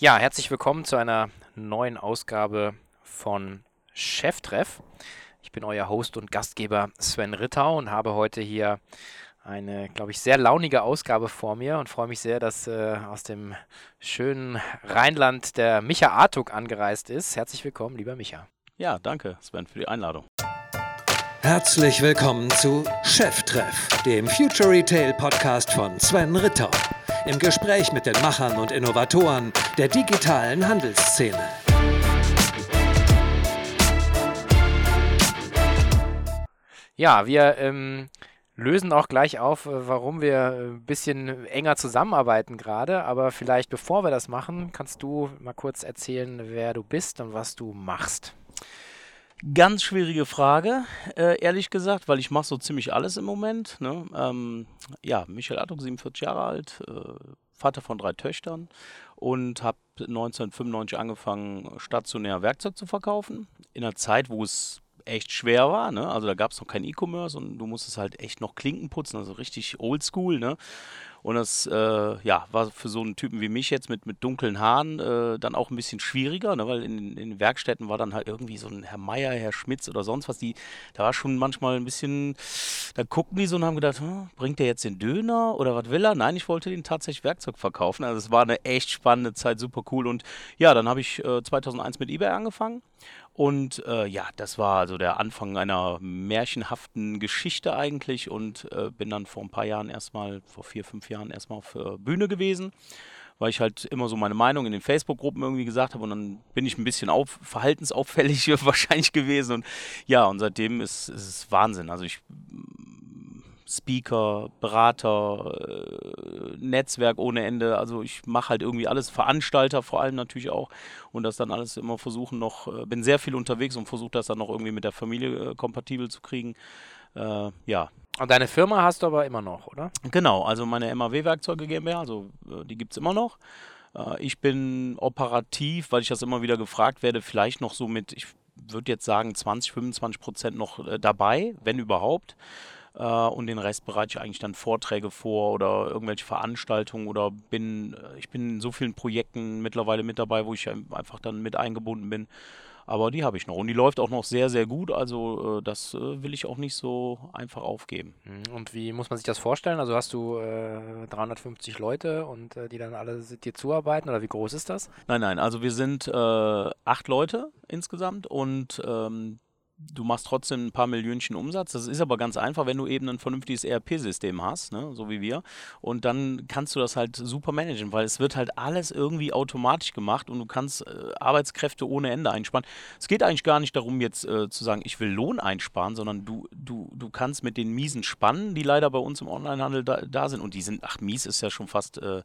Ja, herzlich willkommen zu einer neuen Ausgabe von Cheftreff. Ich bin euer Host und Gastgeber Sven Rittau und habe heute hier eine, glaube ich, sehr launige Ausgabe vor mir und freue mich sehr, dass äh, aus dem schönen Rheinland der Micha Artuk angereist ist. Herzlich willkommen, lieber Micha. Ja, danke, Sven, für die Einladung. Herzlich willkommen zu Cheftreff, dem Future Retail Podcast von Sven Rittau im Gespräch mit den Machern und Innovatoren der digitalen Handelsszene. Ja, wir ähm, lösen auch gleich auf, äh, warum wir ein bisschen enger zusammenarbeiten gerade. Aber vielleicht bevor wir das machen, kannst du mal kurz erzählen, wer du bist und was du machst. Ganz schwierige Frage, äh, ehrlich gesagt, weil ich mache so ziemlich alles im Moment. Ne? Ähm, ja, Michael Attung, 47 Jahre alt, äh, Vater von drei Töchtern und habe 1995 angefangen, stationär Werkzeug zu verkaufen. In einer Zeit, wo es echt schwer war. Ne? Also da gab es noch kein E-Commerce und du musstest halt echt noch Klinken putzen, also richtig oldschool. Ne? Und das äh, ja, war für so einen Typen wie mich jetzt mit, mit dunklen Haaren äh, dann auch ein bisschen schwieriger, ne? weil in, in den Werkstätten war dann halt irgendwie so ein Herr Meier, Herr Schmitz oder sonst was. Die, da war schon manchmal ein bisschen, da guckten die so und haben gedacht, hm, bringt der jetzt den Döner oder was will er? Nein, ich wollte den tatsächlich Werkzeug verkaufen. Also es war eine echt spannende Zeit, super cool. Und ja, dann habe ich äh, 2001 mit eBay angefangen und äh, ja, das war also der Anfang einer märchenhaften Geschichte eigentlich und äh, bin dann vor ein paar Jahren erstmal, vor vier, fünf Jahren erstmal auf äh, Bühne gewesen, weil ich halt immer so meine Meinung in den Facebook-Gruppen irgendwie gesagt habe und dann bin ich ein bisschen auf, verhaltensauffällig wahrscheinlich gewesen und ja, und seitdem ist, ist es Wahnsinn. Also ich Speaker, Berater, äh, Netzwerk ohne Ende. Also ich mache halt irgendwie alles, Veranstalter vor allem natürlich auch und das dann alles immer versuchen noch, äh, bin sehr viel unterwegs und versuche das dann noch irgendwie mit der Familie äh, kompatibel zu kriegen. Äh, ja. Und deine Firma hast du aber immer noch, oder? Genau, also meine MAW-Werkzeuge GmbH, also die gibt es immer noch. Ich bin operativ, weil ich das immer wieder gefragt werde, vielleicht noch so mit, ich würde jetzt sagen 20, 25 Prozent noch dabei, wenn überhaupt. Äh, und den Rest bereite ich eigentlich dann Vorträge vor oder irgendwelche Veranstaltungen oder bin, äh, ich bin in so vielen Projekten mittlerweile mit dabei, wo ich einfach dann mit eingebunden bin. Aber die habe ich noch und die läuft auch noch sehr, sehr gut. Also äh, das will ich auch nicht so einfach aufgeben. Mhm. Und wie muss man sich das vorstellen? Also hast du äh, 350 Leute und äh, die dann alle dir zuarbeiten oder wie groß ist das? Nein, nein, also wir sind äh, acht Leute insgesamt und ähm, du machst trotzdem ein paar Millionchen Umsatz. Das ist aber ganz einfach, wenn du eben ein vernünftiges ERP-System hast, ne, so wie wir. Und dann kannst du das halt super managen, weil es wird halt alles irgendwie automatisch gemacht und du kannst äh, Arbeitskräfte ohne Ende einsparen. Es geht eigentlich gar nicht darum, jetzt äh, zu sagen, ich will Lohn einsparen, sondern du, du, du kannst mit den miesen Spannen, die leider bei uns im Onlinehandel da, da sind, und die sind, ach, mies ist ja schon fast, äh,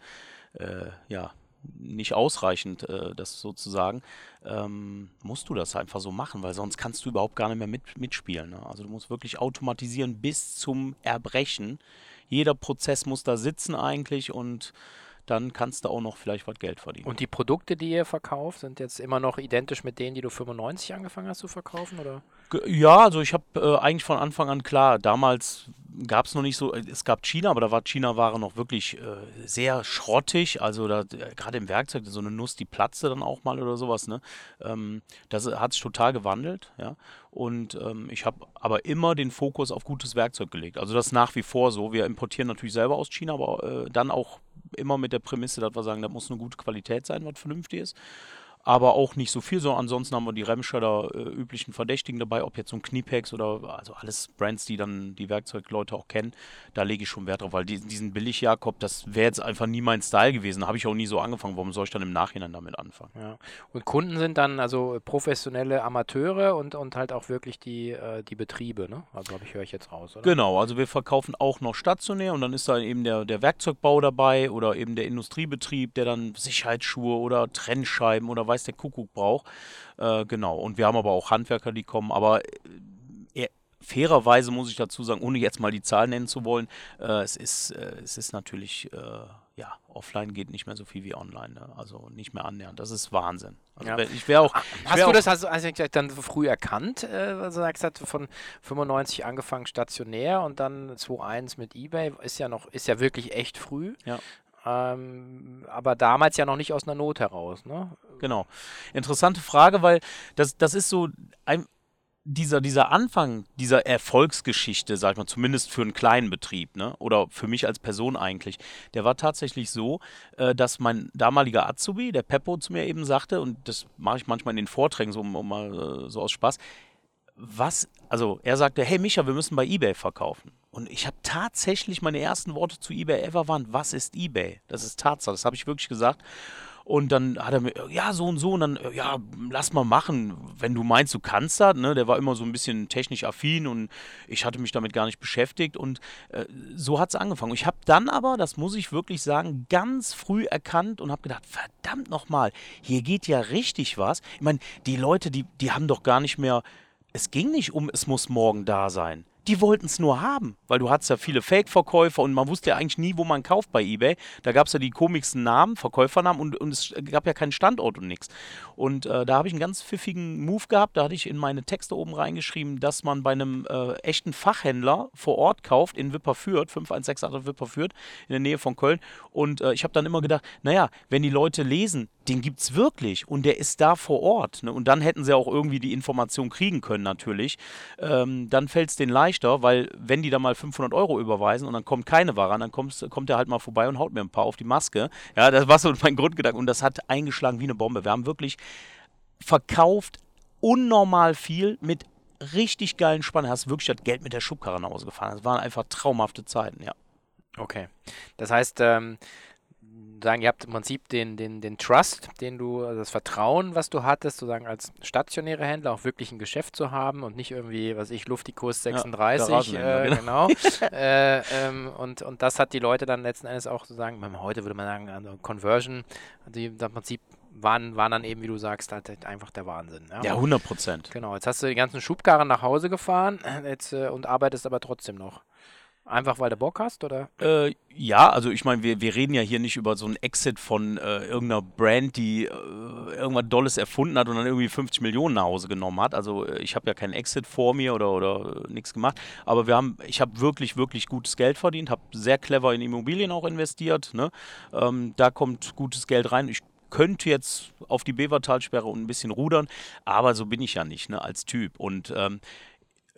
äh ja, nicht ausreichend, äh, das sozusagen, ähm, musst du das einfach so machen, weil sonst kannst du überhaupt gar nicht mehr mit, mitspielen. Ne? Also du musst wirklich automatisieren bis zum Erbrechen. Jeder Prozess muss da sitzen eigentlich und dann kannst du auch noch vielleicht was Geld verdienen. Und die Produkte, die ihr verkauft, sind jetzt immer noch identisch mit denen, die du 95 angefangen hast zu verkaufen, oder? Ja, also ich habe äh, eigentlich von Anfang an klar, damals gab es noch nicht so, es gab China, aber da war China-Ware noch wirklich äh, sehr schrottig. Also da äh, gerade im Werkzeug, so eine Nuss, die platzte dann auch mal oder sowas. Ne? Ähm, das hat sich total gewandelt, ja. Und ähm, ich habe aber immer den Fokus auf gutes Werkzeug gelegt. Also das ist nach wie vor so. Wir importieren natürlich selber aus China, aber äh, dann auch immer mit der Prämisse, dass wir sagen, da muss eine gute Qualität sein, was vernünftig ist aber auch nicht so viel. So ansonsten haben wir die Remscheider äh, üblichen Verdächtigen dabei, ob jetzt so ein Kniepex oder also alles Brands, die dann die Werkzeugleute auch kennen. Da lege ich schon Wert drauf, weil die, diesen Billig-Jakob, das wäre jetzt einfach nie mein Style gewesen. Habe ich auch nie so angefangen. Warum soll ich dann im Nachhinein damit anfangen? Ja. Und Kunden sind dann also professionelle Amateure und, und halt auch wirklich die, äh, die Betriebe, ne? Also glaube ich, höre ich jetzt raus, oder? Genau, also wir verkaufen auch noch stationär und dann ist da eben der, der Werkzeugbau dabei oder eben der Industriebetrieb, der dann Sicherheitsschuhe oder Trennscheiben oder was weiß der Kuckuck braucht. Äh, genau. Und wir haben aber auch Handwerker, die kommen, aber äh, fairerweise muss ich dazu sagen, ohne jetzt mal die Zahl nennen zu wollen, äh, es, ist, äh, es ist natürlich, äh, ja, offline geht nicht mehr so viel wie online, ne? also nicht mehr annähernd. Das ist Wahnsinn. Also ja. ich wäre auch. Ich Hast wär du das also, also dann früh erkannt? Äh, also sagst du, von 95 angefangen stationär und dann 2.1 mit eBay ist ja noch, ist ja wirklich echt früh. Ja. Ähm, aber damals ja noch nicht aus einer Not heraus. Ne? Genau. Interessante Frage, weil das, das ist so ein, dieser, dieser Anfang dieser Erfolgsgeschichte, sag ich mal, zumindest für einen kleinen Betrieb, ne, oder für mich als Person eigentlich, der war tatsächlich so, äh, dass mein damaliger Azubi, der Peppo, zu mir eben sagte, und das mache ich manchmal in den Vorträgen so, um, um mal äh, so aus Spaß, was, also er sagte, hey Micha, wir müssen bei eBay verkaufen. Und ich habe tatsächlich meine ersten Worte zu eBay ever waren, was ist eBay? Das ist Tatsache, das habe ich wirklich gesagt. Und dann hat er mir, ja, so und so, und dann, ja, lass mal machen, wenn du meinst, du kannst das, ne? Der war immer so ein bisschen technisch affin und ich hatte mich damit gar nicht beschäftigt und äh, so hat es angefangen. Ich habe dann aber, das muss ich wirklich sagen, ganz früh erkannt und habe gedacht, verdammt nochmal, hier geht ja richtig was. Ich meine, die Leute, die, die haben doch gar nicht mehr, es ging nicht um, es muss morgen da sein die wollten es nur haben, weil du hattest ja viele Fake-Verkäufer und man wusste ja eigentlich nie, wo man kauft bei eBay. Da gab es ja die komischsten Namen, Verkäufernamen und, und es gab ja keinen Standort und nichts. Und äh, da habe ich einen ganz pfiffigen Move gehabt. Da hatte ich in meine Texte oben reingeschrieben, dass man bei einem äh, echten Fachhändler vor Ort kauft in Wipperfürth, 5168 Wipperfürth, in der Nähe von Köln. Und äh, ich habe dann immer gedacht, naja, wenn die Leute lesen, den gibt es wirklich und der ist da vor Ort. Ne? Und dann hätten sie auch irgendwie die Information kriegen können natürlich. Ähm, dann fällt es denen leichter, weil wenn die da mal 500 Euro überweisen und dann kommt keine Ware an, dann kommt, kommt er halt mal vorbei und haut mir ein paar auf die Maske. Ja, das war so mein Grundgedanke und das hat eingeschlagen wie eine Bombe. Wir haben wirklich verkauft unnormal viel mit richtig geilen Spannen. Hast wirklich das Geld mit der Schubkarre nach Hause gefahren. Das waren einfach traumhafte Zeiten, ja. Okay. Das heißt, ähm, sagen, ihr habt im Prinzip den, den, den Trust, den du, also das Vertrauen, was du hattest, sozusagen als stationäre Händler auch wirklich ein Geschäft zu haben und nicht irgendwie, was ich, Luftikurs 36, ja, äh, genau. genau. äh, ähm, und, und das hat die Leute dann letzten Endes auch sozusagen, heute würde man sagen, also Conversion, die im Prinzip waren, waren dann eben, wie du sagst, halt einfach der Wahnsinn. Ja, ja 100 Prozent. Genau, jetzt hast du die ganzen Schubkarren nach Hause gefahren jetzt, äh, und arbeitest aber trotzdem noch. Einfach weil du Bock hast, oder? Äh, ja, also ich meine, wir, wir reden ja hier nicht über so einen Exit von äh, irgendeiner Brand, die äh, irgendwas Dolles erfunden hat und dann irgendwie 50 Millionen nach Hause genommen hat. Also äh, ich habe ja keinen Exit vor mir oder, oder äh, nichts gemacht. Aber wir haben, ich habe wirklich, wirklich gutes Geld verdient, habe sehr clever in Immobilien auch investiert. Ne? Ähm, da kommt gutes Geld rein. Ich könnte jetzt auf die Bevertalsperre und ein bisschen rudern, aber so bin ich ja nicht ne, als Typ. Und ähm,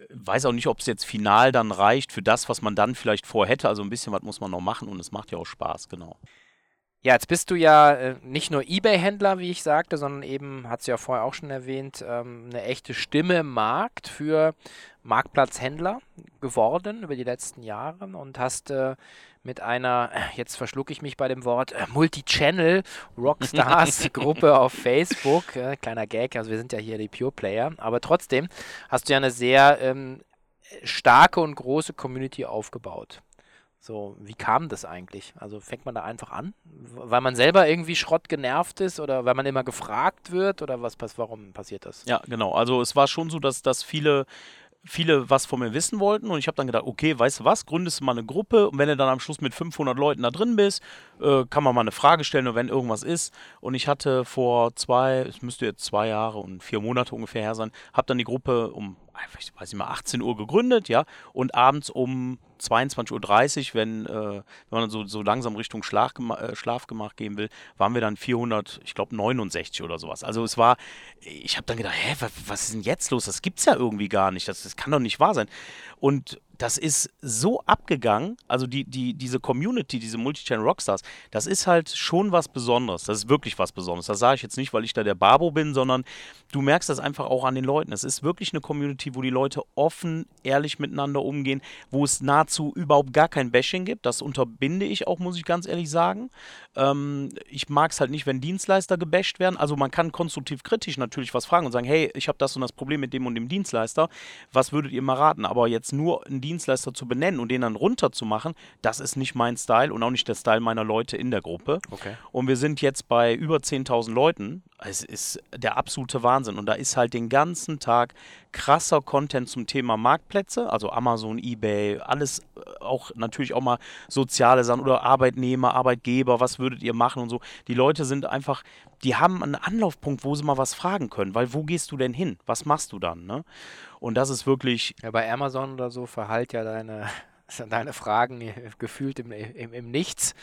weiß auch nicht, ob es jetzt final dann reicht für das, was man dann vielleicht vorhätte. Also ein bisschen was muss man noch machen und es macht ja auch Spaß, genau. Ja, jetzt bist du ja äh, nicht nur Ebay-Händler, wie ich sagte, sondern eben, hat sie ja vorher auch schon erwähnt, ähm, eine echte Stimme im Markt für Marktplatzhändler geworden über die letzten Jahre und hast äh, mit einer, äh, jetzt verschlucke ich mich bei dem Wort, äh, Multi-Channel Rockstars Gruppe auf Facebook. Äh, kleiner Gag, also wir sind ja hier die Pure Player, aber trotzdem hast du ja eine sehr ähm, starke und große Community aufgebaut. So, wie kam das eigentlich? Also fängt man da einfach an? Weil man selber irgendwie Schrott genervt ist oder weil man immer gefragt wird oder was warum passiert das? Ja, genau. Also es war schon so, dass, dass viele viele was von mir wissen wollten und ich habe dann gedacht, okay, weißt du was, gründest du mal eine Gruppe und wenn du dann am Schluss mit 500 Leuten da drin bist, äh, kann man mal eine Frage stellen oder wenn irgendwas ist. Und ich hatte vor zwei, es müsste jetzt zwei Jahre und vier Monate ungefähr her sein, habe dann die Gruppe um, ich weiß nicht mal, 18 Uhr gegründet, ja, und abends um 22.30 Uhr, wenn, äh, wenn man so, so langsam Richtung Schlafgema äh, Schlafgemach gehen will, waren wir dann 400, ich glaube 69 oder sowas. Also es war, ich habe dann gedacht, hä, was, was ist denn jetzt los? Das gibt's ja irgendwie gar nicht. Das, das kann doch nicht wahr sein. Und das ist so abgegangen, also die, die, diese Community, diese Multichannel Rockstars, das ist halt schon was Besonderes. Das ist wirklich was Besonderes. Das sage ich jetzt nicht, weil ich da der Barbo bin, sondern du merkst das einfach auch an den Leuten. Es ist wirklich eine Community, wo die Leute offen, ehrlich miteinander umgehen, wo es nahezu überhaupt gar kein Bashing gibt. Das unterbinde ich auch, muss ich ganz ehrlich sagen. Ähm, ich mag es halt nicht, wenn Dienstleister gebasht werden. Also man kann konstruktiv kritisch natürlich was fragen und sagen, hey, ich habe das und das Problem mit dem und dem Dienstleister. Was würdet ihr mal raten? Aber jetzt nur ein Dienstleister zu benennen und den dann runterzumachen, das ist nicht mein Style und auch nicht der Style meiner Leute in der Gruppe. Okay. Und wir sind jetzt bei über 10.000 Leuten. Es ist der absolute Wahnsinn. Und da ist halt den ganzen Tag krasser Content zum Thema Marktplätze, also Amazon, eBay, alles äh, auch natürlich auch mal soziale Sachen oder Arbeitnehmer, Arbeitgeber, was würdet ihr machen und so. Die Leute sind einfach, die haben einen Anlaufpunkt, wo sie mal was fragen können, weil wo gehst du denn hin? Was machst du dann? Ne? Und das ist wirklich. Ja, bei Amazon oder so verhallt ja deine, deine Fragen gefühlt im, im, im Nichts.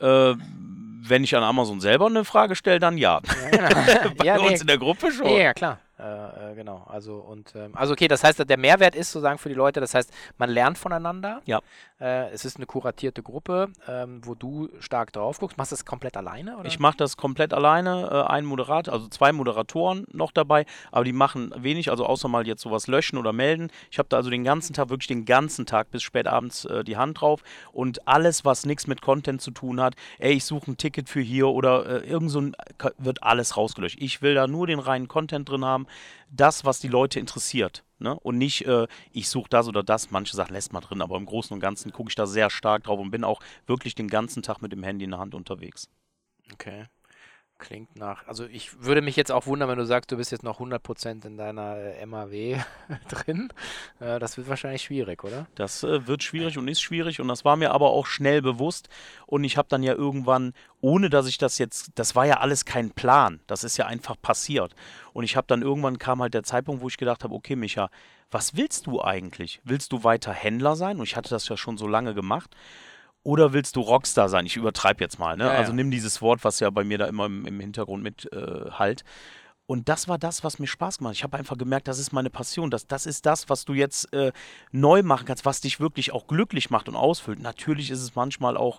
Äh, wenn ich an Amazon selber eine Frage stelle, dann ja. Ja, genau. Bei ja, uns nee. in der Gruppe schon. Ja, ja, klar. Äh, äh, genau. Also und ähm, also okay, das heißt, der Mehrwert ist sozusagen für die Leute, das heißt, man lernt voneinander. Ja. Äh, es ist eine kuratierte Gruppe, ähm, wo du stark drauf guckst. Machst du das komplett alleine? Oder? Ich mache das komplett alleine, äh, ein Moderator, also zwei Moderatoren noch dabei, aber die machen wenig, also außer mal jetzt sowas löschen oder melden. Ich habe da also den ganzen Tag, wirklich den ganzen Tag bis spät abends äh, die Hand drauf und alles, was nichts mit Content zu tun hat, ey, ich suche ein Ticket für hier oder irgend so ein, wird alles rausgelöscht. Ich will da nur den reinen Content drin haben, das, was die Leute interessiert. Ne? Und nicht, äh, ich suche das oder das. Manche Sachen lässt man drin, aber im Großen und Ganzen gucke ich da sehr stark drauf und bin auch wirklich den ganzen Tag mit dem Handy in der Hand unterwegs. Okay. Klingt nach. Also ich würde mich jetzt auch wundern, wenn du sagst, du bist jetzt noch 100% in deiner äh, MAW drin. Äh, das wird wahrscheinlich schwierig, oder? Das äh, wird schwierig und ist schwierig und das war mir aber auch schnell bewusst und ich habe dann ja irgendwann, ohne dass ich das jetzt, das war ja alles kein Plan, das ist ja einfach passiert und ich habe dann irgendwann kam halt der Zeitpunkt, wo ich gedacht habe, okay Micha, was willst du eigentlich? Willst du weiter Händler sein? Und ich hatte das ja schon so lange gemacht. Oder willst du Rockstar sein? Ich übertreibe jetzt mal. Ne? Ja, ja. Also nimm dieses Wort, was ja bei mir da immer im, im Hintergrund mit äh, halt. Und das war das, was mir Spaß gemacht hat. Ich habe einfach gemerkt, das ist meine Passion. Das, das ist das, was du jetzt äh, neu machen kannst, was dich wirklich auch glücklich macht und ausfüllt. Natürlich ist es manchmal auch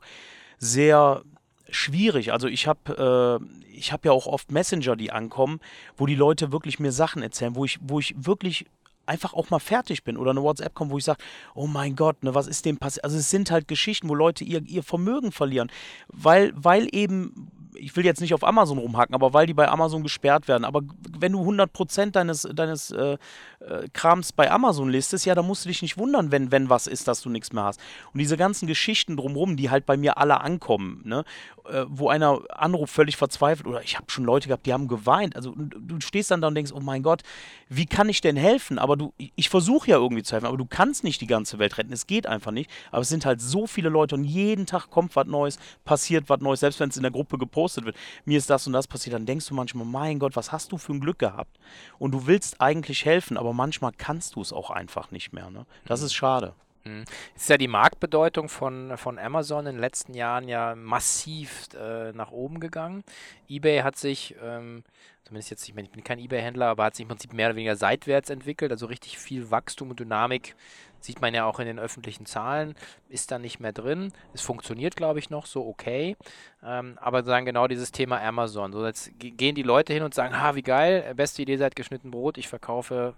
sehr schwierig. Also ich habe äh, ich habe ja auch oft Messenger, die ankommen, wo die Leute wirklich mir Sachen erzählen, wo ich wo ich wirklich einfach auch mal fertig bin oder eine WhatsApp kommt, wo ich sage, oh mein Gott, ne, was ist dem passiert? Also es sind halt Geschichten, wo Leute ihr, ihr Vermögen verlieren, weil, weil eben, ich will jetzt nicht auf Amazon rumhaken, aber weil die bei Amazon gesperrt werden. Aber wenn du 100% deines, deines äh, äh, Krams bei Amazon listest, ja, dann musst du dich nicht wundern, wenn, wenn was ist, dass du nichts mehr hast. Und diese ganzen Geschichten drumherum, die halt bei mir alle ankommen, ne, äh, wo einer anruft, völlig verzweifelt, oder ich habe schon Leute gehabt, die haben geweint. Also du stehst dann da und denkst, oh mein Gott, wie kann ich denn helfen? Aber du, ich versuche ja irgendwie zu helfen, aber du kannst nicht die ganze Welt retten. Es geht einfach nicht. Aber es sind halt so viele Leute und jeden Tag kommt was Neues, passiert was Neues, selbst wenn es in der Gruppe gepostet wird. Mir ist das und das passiert, dann denkst du manchmal, mein Gott, was hast du für ein Glück gehabt? Und du willst eigentlich helfen, aber manchmal kannst du es auch einfach nicht mehr. Ne? Das ist schade. Mhm. Ist ja die Marktbedeutung von, von Amazon in den letzten Jahren ja massiv äh, nach oben gegangen. eBay hat sich, ähm, zumindest jetzt, ich, meine, ich bin kein eBay-Händler, aber hat sich im Prinzip mehr oder weniger seitwärts entwickelt. Also richtig viel Wachstum und Dynamik sieht man ja auch in den öffentlichen Zahlen, ist da nicht mehr drin. Es funktioniert, glaube ich, noch so okay. Ähm, aber sagen genau dieses Thema Amazon. So jetzt ge- gehen die Leute hin und sagen, ha, wie geil, beste Idee seit geschnitten Brot, ich verkaufe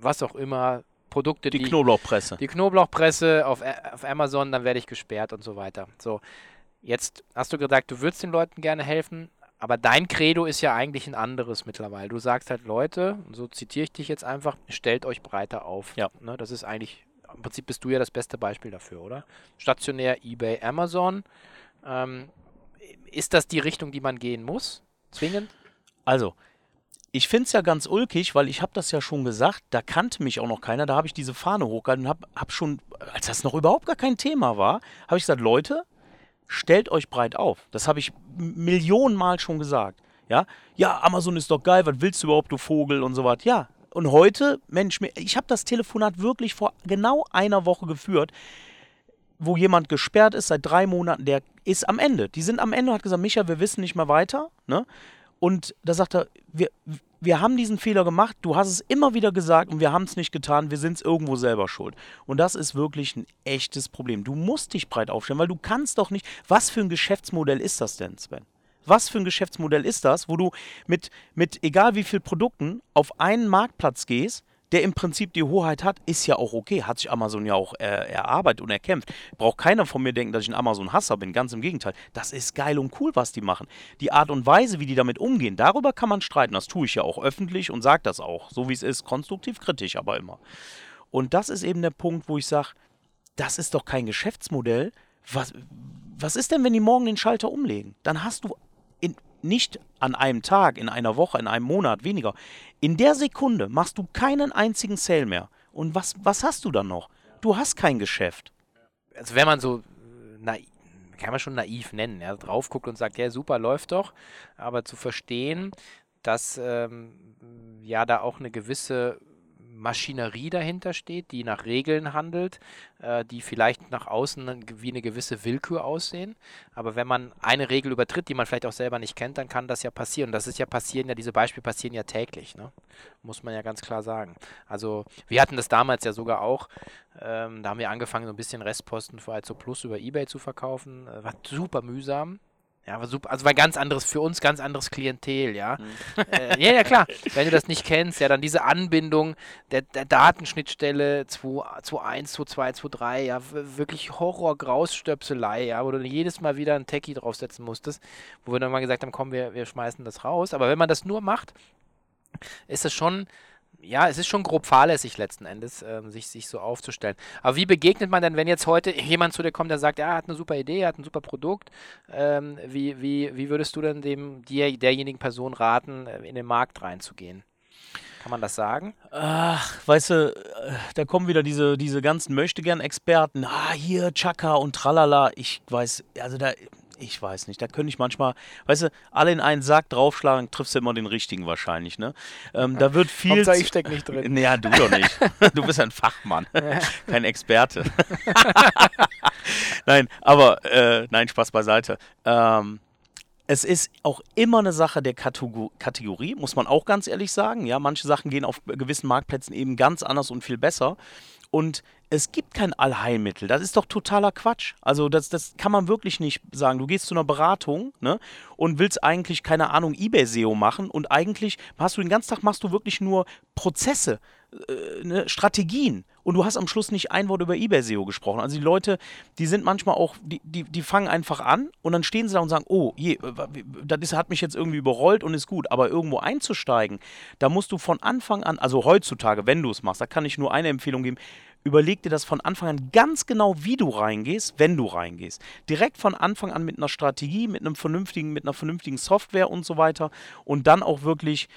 was auch immer, Produkte, Die die, Knoblauchpresse. die Knoblauchpresse auf, A- auf Amazon, dann werde ich gesperrt und so weiter. So, jetzt hast du gesagt, du würdest den Leuten gerne helfen, aber dein Credo ist ja eigentlich ein anderes mittlerweile. Du sagst halt, Leute, so zitiere ich dich jetzt einfach, stellt euch breiter auf. Ja. Ne, das ist eigentlich, im Prinzip bist du ja das beste Beispiel dafür, oder? Stationär, eBay, Amazon. Ähm, ist das die Richtung, die man gehen muss? Zwingend? Also, ich finde es ja ganz ulkig, weil ich habe das ja schon gesagt, da kannte mich auch noch keiner, da habe ich diese Fahne hochgehalten und habe hab schon, als das noch überhaupt gar kein Thema war, habe ich gesagt, Leute, stellt euch breit auf. Das habe ich Millionenmal schon gesagt. Ja, ja, Amazon ist doch geil, was willst du überhaupt, du Vogel und so was. Ja, und heute, Mensch, ich habe das Telefonat wirklich vor genau einer Woche geführt, wo jemand gesperrt ist seit drei Monaten, der ist am Ende. Die sind am Ende und hat gesagt, Micha, wir wissen nicht mehr weiter. Ne? Und da sagt er, wir, wir haben diesen Fehler gemacht, du hast es immer wieder gesagt und wir haben es nicht getan, wir sind es irgendwo selber schuld. Und das ist wirklich ein echtes Problem. Du musst dich breit aufstellen, weil du kannst doch nicht. Was für ein Geschäftsmodell ist das denn, Sven? Was für ein Geschäftsmodell ist das, wo du mit, mit egal wie viel Produkten auf einen Marktplatz gehst, der im Prinzip die Hoheit hat, ist ja auch okay. Hat sich Amazon ja auch äh, erarbeitet und erkämpft. Braucht keiner von mir denken, dass ich ein Amazon-Hasser bin. Ganz im Gegenteil. Das ist geil und cool, was die machen. Die Art und Weise, wie die damit umgehen, darüber kann man streiten. Das tue ich ja auch öffentlich und sage das auch. So wie es ist. Konstruktiv kritisch, aber immer. Und das ist eben der Punkt, wo ich sage, das ist doch kein Geschäftsmodell. Was, was ist denn, wenn die morgen den Schalter umlegen? Dann hast du nicht an einem Tag, in einer Woche, in einem Monat weniger. In der Sekunde machst du keinen einzigen Sale mehr. Und was, was hast du dann noch? Du hast kein Geschäft. also wenn man so äh, naiv, kann man schon naiv nennen, ja, drauf guckt und sagt, ja super, läuft doch, aber zu verstehen, dass ähm, ja da auch eine gewisse Maschinerie dahinter steht, die nach Regeln handelt, äh, die vielleicht nach außen wie eine gewisse Willkür aussehen. Aber wenn man eine Regel übertritt, die man vielleicht auch selber nicht kennt, dann kann das ja passieren. Das ist ja passieren, ja, diese Beispiele passieren ja täglich, ne? muss man ja ganz klar sagen. Also wir hatten das damals ja sogar auch, ähm, da haben wir angefangen, so ein bisschen Restposten für Alzo Plus über Ebay zu verkaufen. Äh, war super mühsam. Ja, war super. Also war ganz anderes, für uns ganz anderes Klientel, ja. Mhm. Äh, ja, ja, klar. Wenn du das nicht kennst, ja, dann diese Anbindung der, der Datenschnittstelle 2.1, 2.2, 2.3, ja, wirklich Horror-Grausstöpselei, ja, wo du jedes Mal wieder ein Techie draufsetzen musstest, wo wir dann mal gesagt haben, komm, wir, wir schmeißen das raus. Aber wenn man das nur macht, ist es schon ja, es ist schon grob fahrlässig letzten Endes, ähm, sich, sich so aufzustellen. Aber wie begegnet man denn, wenn jetzt heute jemand zu dir kommt, der sagt, ja, er hat eine super Idee, er hat ein super Produkt, ähm, wie, wie, wie würdest du denn dem, dir, derjenigen Person raten, äh, in den Markt reinzugehen? Kann man das sagen? Ach, weißt du, äh, da kommen wieder diese, diese ganzen Möchtegern-Experten. Ah, hier, Chaka und tralala. Ich weiß, also da, ich weiß nicht, da könnte ich manchmal, weißt du, alle in einen Sack draufschlagen, triffst du immer den richtigen wahrscheinlich, ne? Ähm, da wird viel. Hauptsache ich steck nicht drin. Naja, du doch nicht. Du bist ein Fachmann, kein Experte. nein, aber, äh, nein, Spaß beiseite. Ähm, es ist auch immer eine Sache der Kategorie, muss man auch ganz ehrlich sagen. Ja, manche Sachen gehen auf gewissen Marktplätzen eben ganz anders und viel besser. Und es gibt kein Allheilmittel. Das ist doch totaler Quatsch. Also das, das kann man wirklich nicht sagen. Du gehst zu einer Beratung ne, und willst eigentlich, keine Ahnung, Ebay-SEO machen und eigentlich hast du den ganzen Tag machst du wirklich nur Prozesse, äh, ne, Strategien und du hast am Schluss nicht ein Wort über eBay-SEO gesprochen. Also die Leute, die sind manchmal auch, die, die, die fangen einfach an und dann stehen sie da und sagen, oh, je, das ist, hat mich jetzt irgendwie überrollt und ist gut. Aber irgendwo einzusteigen, da musst du von Anfang an, also heutzutage, wenn du es machst, da kann ich nur eine Empfehlung geben, überleg dir das von Anfang an ganz genau, wie du reingehst, wenn du reingehst. Direkt von Anfang an mit einer Strategie, mit einem vernünftigen, mit einer vernünftigen Software und so weiter und dann auch wirklich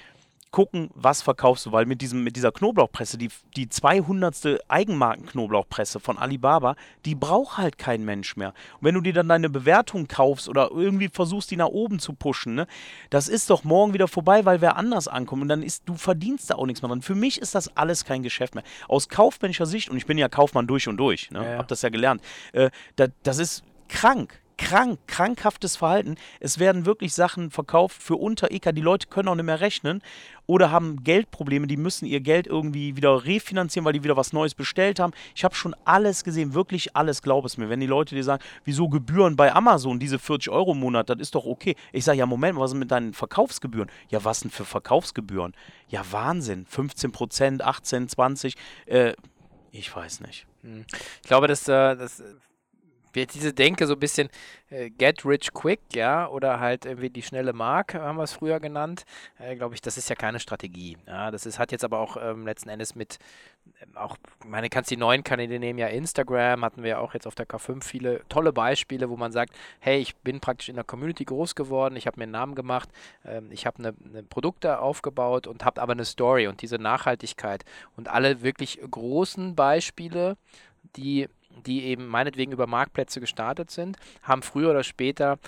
gucken, was verkaufst du, weil mit, diesem, mit dieser Knoblauchpresse, die, die 200. Eigenmarken-Knoblauchpresse von Alibaba, die braucht halt kein Mensch mehr. Und wenn du dir dann deine Bewertung kaufst oder irgendwie versuchst, die nach oben zu pushen, ne, das ist doch morgen wieder vorbei, weil wer anders ankommt und dann ist, du verdienst da auch nichts mehr dran. Für mich ist das alles kein Geschäft mehr. Aus kaufmännischer Sicht, und ich bin ja Kaufmann durch und durch, ne, ja, ja. hab das ja gelernt, äh, da, das ist krank krank, krankhaftes Verhalten. Es werden wirklich Sachen verkauft für unter EK. Die Leute können auch nicht mehr rechnen oder haben Geldprobleme. Die müssen ihr Geld irgendwie wieder refinanzieren, weil die wieder was Neues bestellt haben. Ich habe schon alles gesehen, wirklich alles, glaub es mir. Wenn die Leute dir sagen, wieso Gebühren bei Amazon, diese 40 Euro im Monat, das ist doch okay. Ich sage, ja, Moment, was ist mit deinen Verkaufsgebühren? Ja, was denn für Verkaufsgebühren? Ja, Wahnsinn. 15 Prozent, 18, 20. Äh, ich weiß nicht. Hm. Ich glaube, dass äh, das wird diese Denke so ein bisschen äh, get rich quick, ja, oder halt irgendwie die schnelle Mark, haben wir es früher genannt, äh, glaube ich, das ist ja keine Strategie. Ja, das ist, hat jetzt aber auch ähm, letzten Endes mit, ähm, auch, meine, kannst die neuen Kanäle nehmen, ja, Instagram, hatten wir auch jetzt auf der K5 viele tolle Beispiele, wo man sagt, hey, ich bin praktisch in der Community groß geworden, ich habe mir einen Namen gemacht, ähm, ich habe eine, eine Produkte aufgebaut und habe aber eine Story und diese Nachhaltigkeit und alle wirklich großen Beispiele, die die eben meinetwegen über Marktplätze gestartet sind, haben früher oder später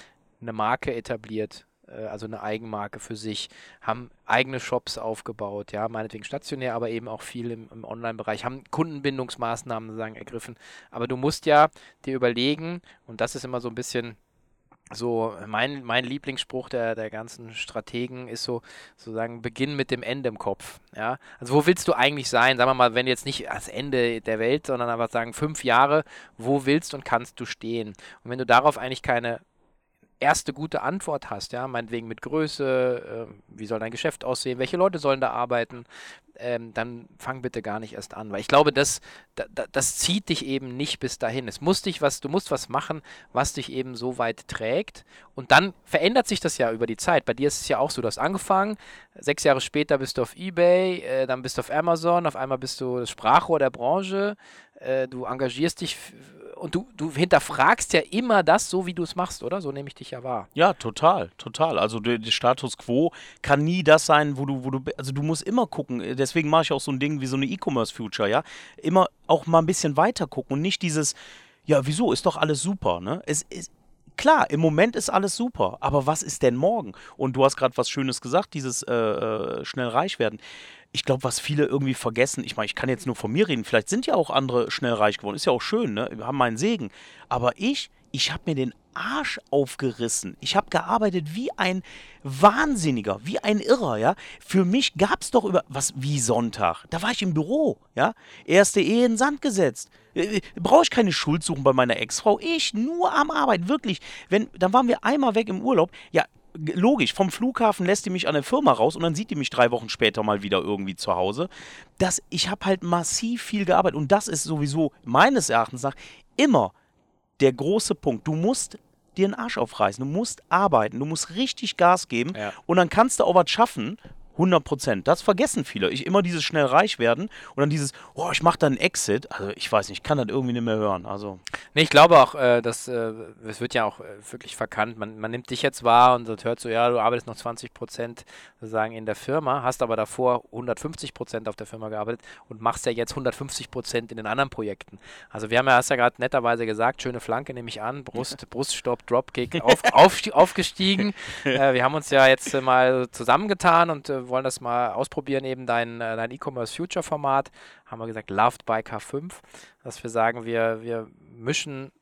eine Marke etabliert, äh, also eine Eigenmarke für sich, haben eigene Shops aufgebaut, ja, meinetwegen stationär, aber eben auch viel im, im Online-Bereich, haben Kundenbindungsmaßnahmen sagen ergriffen. Aber du musst ja dir überlegen, und das ist immer so ein bisschen so mein, mein Lieblingsspruch der, der ganzen Strategen ist so sozusagen Beginn mit dem Ende im Kopf. Ja? Also wo willst du eigentlich sein? Sagen wir mal, wenn jetzt nicht das Ende der Welt, sondern aber sagen fünf Jahre, wo willst und kannst du stehen? Und wenn du darauf eigentlich keine erste gute Antwort hast, ja, meinetwegen mit Größe, äh, wie soll dein Geschäft aussehen, welche Leute sollen da arbeiten, ähm, dann fang bitte gar nicht erst an, weil ich glaube, das, das, das zieht dich eben nicht bis dahin. Es muss dich was, du musst was machen, was dich eben so weit trägt und dann verändert sich das ja über die Zeit. Bei dir ist es ja auch so, du hast angefangen, sechs Jahre später bist du auf Ebay, äh, dann bist du auf Amazon, auf einmal bist du das Sprachrohr der Branche, äh, du engagierst dich und du, du hinterfragst ja immer das, so wie du es machst, oder? So nehme ich dich ja wahr. Ja, total, total. Also der, der, Status quo kann nie das sein, wo du, wo du, also du musst immer gucken. Deswegen mache ich auch so ein Ding wie so eine E-Commerce-Future, ja. Immer auch mal ein bisschen weiter gucken und nicht dieses, ja, wieso, ist doch alles super, ne? Es ist klar, im Moment ist alles super, aber was ist denn morgen? Und du hast gerade was Schönes gesagt, dieses äh, äh, schnell reich werden. Ich glaube, was viele irgendwie vergessen, ich meine, ich kann jetzt nur von mir reden, vielleicht sind ja auch andere schnell reich geworden, ist ja auch schön, ne? Wir haben meinen Segen. Aber ich, ich habe mir den Arsch aufgerissen. Ich habe gearbeitet wie ein Wahnsinniger, wie ein Irrer, ja. Für mich gab es doch über was wie Sonntag. Da war ich im Büro, ja. Erste Ehe in Sand gesetzt. Äh, äh, Brauche ich keine Schuld suchen bei meiner Ex-Frau. Ich nur am Arbeiten, wirklich. Wenn, dann waren wir einmal weg im Urlaub. Ja, logisch, vom Flughafen lässt die mich an der Firma raus und dann sieht die mich drei Wochen später mal wieder irgendwie zu Hause. Das, ich habe halt massiv viel gearbeitet und das ist sowieso meines Erachtens nach immer der große Punkt. Du musst dir den Arsch aufreißen, du musst arbeiten, du musst richtig Gas geben Ja. und dann kannst du auch was schaffen. 100 Prozent. Das vergessen viele. Ich immer dieses schnell reich werden und dann dieses, oh, ich mache dann einen Exit. Also ich weiß nicht, ich kann das irgendwie nicht mehr hören. Also Nee, ich glaube auch, äh, dass äh, es wird ja auch äh, wirklich verkannt. Man, man nimmt dich jetzt wahr und das hört so, ja, du arbeitest noch 20 Prozent sozusagen in der Firma, hast aber davor 150 Prozent auf der Firma gearbeitet und machst ja jetzt 150 Prozent in den anderen Projekten. Also wir haben ja, hast ja gerade netterweise gesagt, schöne Flanke nehme ich an, Brust, Bruststopp, Dropkick, auf, aufsti- aufgestiegen. äh, wir haben uns ja jetzt äh, mal zusammengetan und äh, wollen das mal ausprobieren, eben dein, äh, dein E-Commerce Future Format. Haben wir gesagt, Loved by K5, dass wir sagen, wir, wir mischen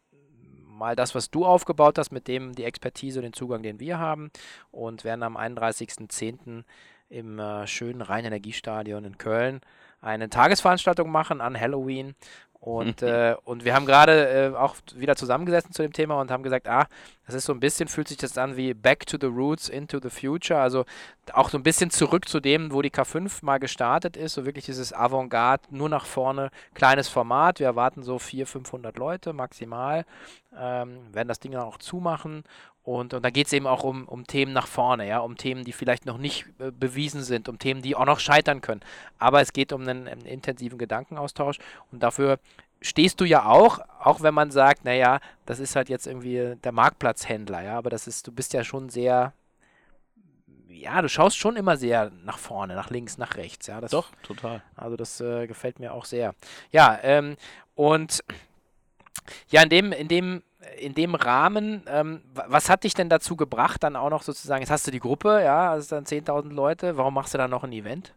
mal das, was du aufgebaut hast, mit dem die Expertise und den Zugang, den wir haben und werden am 31.10. im äh, schönen Rheinenergiestadion in Köln eine Tagesveranstaltung machen an Halloween. Und, äh, und wir haben gerade äh, auch wieder zusammengesessen zu dem Thema und haben gesagt, ah, das ist so ein bisschen, fühlt sich das an wie Back to the Roots, into the Future, also auch so ein bisschen zurück zu dem, wo die K5 mal gestartet ist, so wirklich dieses Avantgarde, nur nach vorne, kleines Format, wir erwarten so 400, 500 Leute maximal, ähm, werden das Ding dann auch zumachen und, und da geht es eben auch um, um Themen nach vorne, ja, um Themen, die vielleicht noch nicht äh, bewiesen sind, um Themen, die auch noch scheitern können. Aber es geht um einen, einen intensiven Gedankenaustausch und dafür stehst du ja auch, auch wenn man sagt, naja, das ist halt jetzt irgendwie der Marktplatzhändler, ja, aber das ist, du bist ja schon sehr, ja, du schaust schon immer sehr nach vorne, nach links, nach rechts, ja. Das, doch, total. also das äh, gefällt mir auch sehr. Ja, ähm, und ja, in dem, in dem, in dem Rahmen, ähm, wa- was hat dich denn dazu gebracht, dann auch noch sozusagen, jetzt hast du die Gruppe, ja, das sind dann 10.000 Leute, warum machst du dann noch ein Event?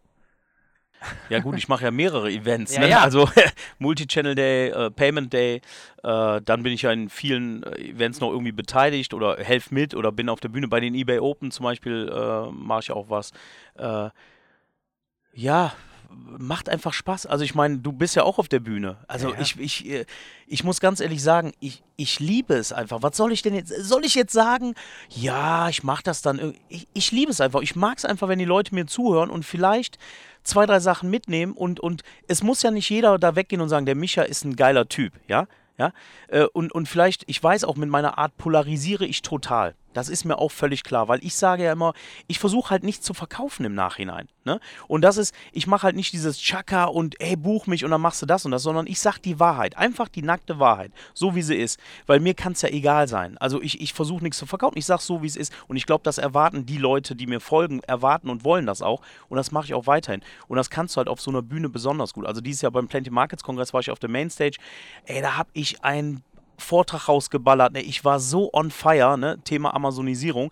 Ja gut, ich mache ja mehrere Events. Ja, ne? ja. Also Multi-Channel Day, äh, Payment Day. Äh, dann bin ich ja in vielen äh, Events noch irgendwie beteiligt oder helfe mit oder bin auf der Bühne. Bei den eBay Open zum Beispiel äh, mache ich auch was. Äh, ja, macht einfach Spaß. Also ich meine, du bist ja auch auf der Bühne. Also Ja, ja. ich, ich, äh, ich muss ganz ehrlich sagen, ich, ich liebe es einfach. Was soll ich denn jetzt? Soll ich jetzt sagen, ja, ich mache das dann. Ich, ich liebe es einfach. Ich mag es einfach, wenn die Leute mir zuhören und vielleicht zwei, drei Sachen mitnehmen und, und es muss ja nicht jeder da weggehen und sagen, der Micha ist ein geiler Typ, ja? Ja, äh, und, und vielleicht, ich weiß auch, mit meiner Art polarisiere ich total. Das ist mir auch völlig klar, weil ich sage ja immer, ich versuche halt nichts zu verkaufen im Nachhinein. Ne? Und das ist, ich mache halt nicht dieses Chaka und ey, buch mich und dann machst du das und das, sondern ich sag die Wahrheit. Einfach die nackte Wahrheit. So wie sie ist. Weil mir kann es ja egal sein. Also ich, ich versuche nichts zu verkaufen. Ich sag so, wie es ist. Und ich glaube, das erwarten die Leute, die mir folgen, erwarten und wollen das auch. Und das mache ich auch weiterhin. Und das kannst du halt auf so einer Bühne besonders gut. Also dieses Jahr beim Plenty Markets Kongress war ich auf der Mainstage. Ey, da habe ich einen Vortrag rausgeballert. Ne? Ich war so on fire, ne? Thema Amazonisierung.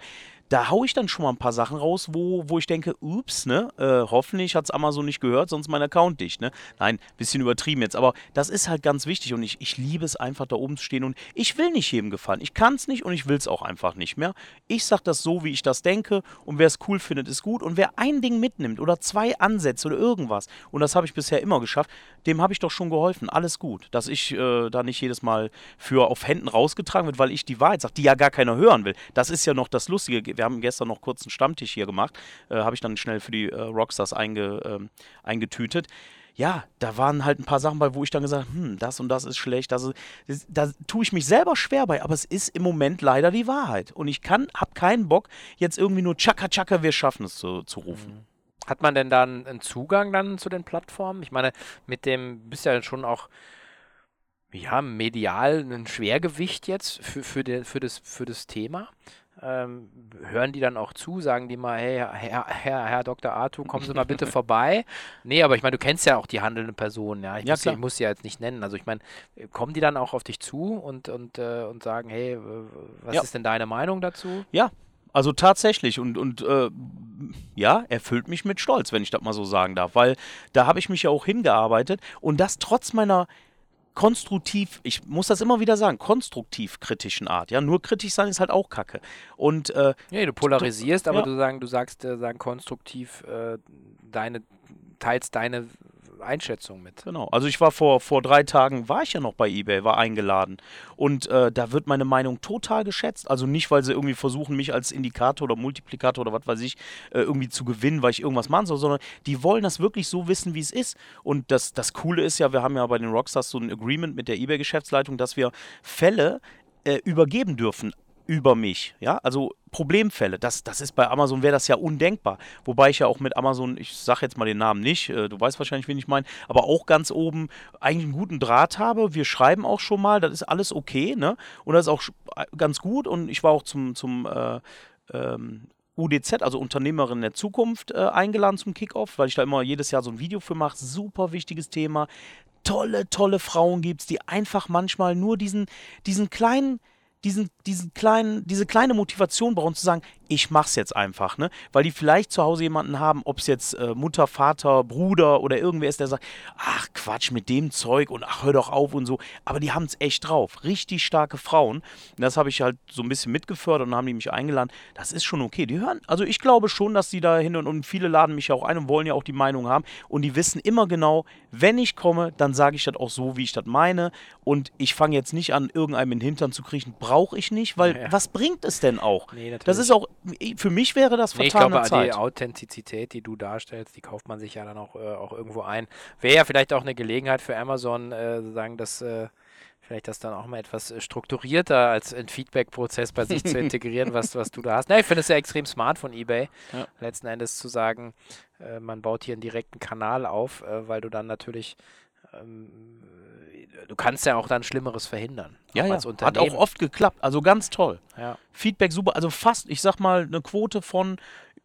Da hau ich dann schon mal ein paar Sachen raus, wo, wo ich denke, ups, ne? Äh, hoffentlich hat es Amazon nicht gehört, sonst mein Account dicht, ne? Nein, bisschen übertrieben jetzt, aber das ist halt ganz wichtig und ich, ich liebe es einfach da oben zu stehen und ich will nicht jedem gefallen. Ich kann es nicht und ich will es auch einfach nicht mehr. Ich sag das so, wie ich das denke und wer es cool findet, ist gut und wer ein Ding mitnimmt oder zwei Ansätze oder irgendwas und das habe ich bisher immer geschafft, dem habe ich doch schon geholfen. Alles gut, dass ich äh, da nicht jedes Mal für auf Händen rausgetragen wird, weil ich die Wahrheit sage, die ja gar keiner hören will. Das ist ja noch das Lustige. Wir haben gestern noch kurz einen Stammtisch hier gemacht, äh, habe ich dann schnell für die äh, Rockstars einge, ähm, eingetütet. Ja, da waren halt ein paar Sachen bei, wo ich dann gesagt habe, hm, das und das ist schlecht, das ist, da tue ich mich selber schwer bei, aber es ist im Moment leider die Wahrheit. Und ich kann, habe keinen Bock, jetzt irgendwie nur Chaka Chaka, wir schaffen es zu, zu rufen. Hat man denn dann einen Zugang dann zu den Plattformen? Ich meine, mit dem bist ja schon auch ja, medial ein Schwergewicht jetzt für, für, den, für, das, für das Thema. Ähm, hören die dann auch zu, sagen die mal, hey, Herr, Herr, Herr Dr. Artu, kommen Sie mal bitte vorbei. Nee, aber ich meine, du kennst ja auch die handelnden Personen, ja. Ich, Ja, muss, ich muss sie ja jetzt nicht nennen. Also ich meine, kommen die dann auch auf dich zu und, und, äh, und sagen, hey, was Ja. ist denn deine Meinung dazu? Ja, also tatsächlich und, und äh, ja, erfüllt mich mit Stolz, wenn ich das mal so sagen darf, weil da habe ich mich ja auch hingearbeitet und das trotz meiner konstruktiv, ich muss das immer wieder sagen, konstruktiv kritischen Art. Ja, nur kritisch sein ist halt auch Kacke. Und äh, Nee, du polarisierst, aber Ja. du sagen, du sagst, äh, sagen konstruktiv äh, deine, teilst deine Einschätzung mit. Genau. Also ich war vor, vor drei Tagen, war ich ja noch bei eBay, war eingeladen. Und äh, da wird meine Meinung total geschätzt. Also nicht, weil sie irgendwie versuchen, mich als Indikator oder Multiplikator oder was weiß ich, äh, irgendwie zu gewinnen, weil ich irgendwas machen soll, sondern die wollen das wirklich so wissen, wie es ist. Und das, das Coole ist ja, wir haben ja bei den Rockstars so ein Agreement mit der eBay-Geschäftsleitung, dass wir Fälle äh, übergeben dürfen über mich. Ja, also Problemfälle, das, das ist bei Amazon, wäre das ja undenkbar. Wobei ich ja auch mit Amazon, ich sage jetzt mal den Namen nicht, äh, du weißt wahrscheinlich, wen ich meine, aber auch ganz oben eigentlich einen guten Draht habe. Wir schreiben auch schon mal, das ist alles okay, ne? Und das ist auch äh, ganz gut. Und ich war auch zum, zum äh, ähm, UDZ, also Unternehmerin der Zukunft, äh, eingeladen zum Kickoff, weil ich da immer jedes Jahr so ein Video für mache. Super wichtiges Thema. Tolle, tolle Frauen gibt es, die einfach manchmal nur diesen, diesen kleinen diesen, diesen kleinen, diese kleine Motivation brauchen zu sagen, ich mach's jetzt einfach, ne? Weil die vielleicht zu Hause jemanden haben, ob es jetzt äh, Mutter, Vater, Bruder oder irgendwer ist, der sagt, ach Quatsch mit dem Zeug und ach hör doch auf und so. Aber die haben es echt drauf. Richtig starke Frauen. Und das habe ich halt so ein bisschen mitgefördert und haben die mich eingeladen. Das ist schon okay. Die hören, also ich glaube schon, dass die da hin und, und viele laden mich ja auch ein und wollen ja auch die Meinung haben. Und die wissen immer genau, wenn ich komme, dann sage ich das auch so, wie ich das meine. Und ich fange jetzt nicht an, irgendeinem in den Hintern zu kriechen. Brauche ich nicht, weil Ja. was bringt es denn auch? Nee, Das natürlich. ist auch, für mich wäre das Nee, ich vertane glaube, die Zeit. Authentizität, die du darstellst, die kauft man sich ja dann auch, äh, auch irgendwo ein. Wäre ja vielleicht auch eine Gelegenheit für Amazon, äh, sagen, dass äh, vielleicht das dann auch mal etwas äh, strukturierter als ein Feedback-Prozess bei sich zu integrieren, was, was du da hast. Na, ich finde es ja extrem smart von eBay, Ja. letzten Endes zu sagen, äh, man baut hier einen direkten Kanal auf, äh, weil du dann natürlich du kannst ja auch dann Schlimmeres verhindern. ja, ja. Hat auch oft geklappt. Also ganz toll. Ja. Feedback super. Also fast, ich sag mal, eine Quote von,